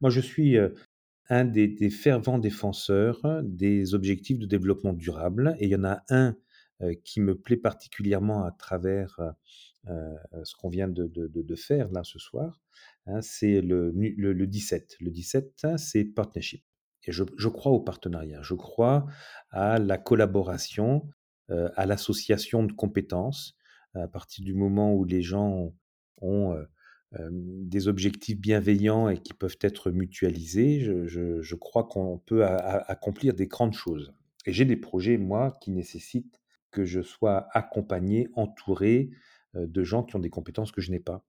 Moi, je suis, un des fervents défenseurs des objectifs de développement durable et il y en a un, qui me plaît particulièrement à travers, ce qu'on vient de faire là ce soir, hein, c'est le nu le le 17. Le 17, c'est partnership et je crois au partenariat. Je crois à la collaboration, à l'association de compétences. À partir du moment où les gens ont, des objectifs bienveillants et qui peuvent être mutualisés, je crois qu'on peut accomplir des grandes choses et j'ai des projets, moi, qui nécessitent que je sois accompagné, entouré, de gens qui ont des compétences que je n'ai pas.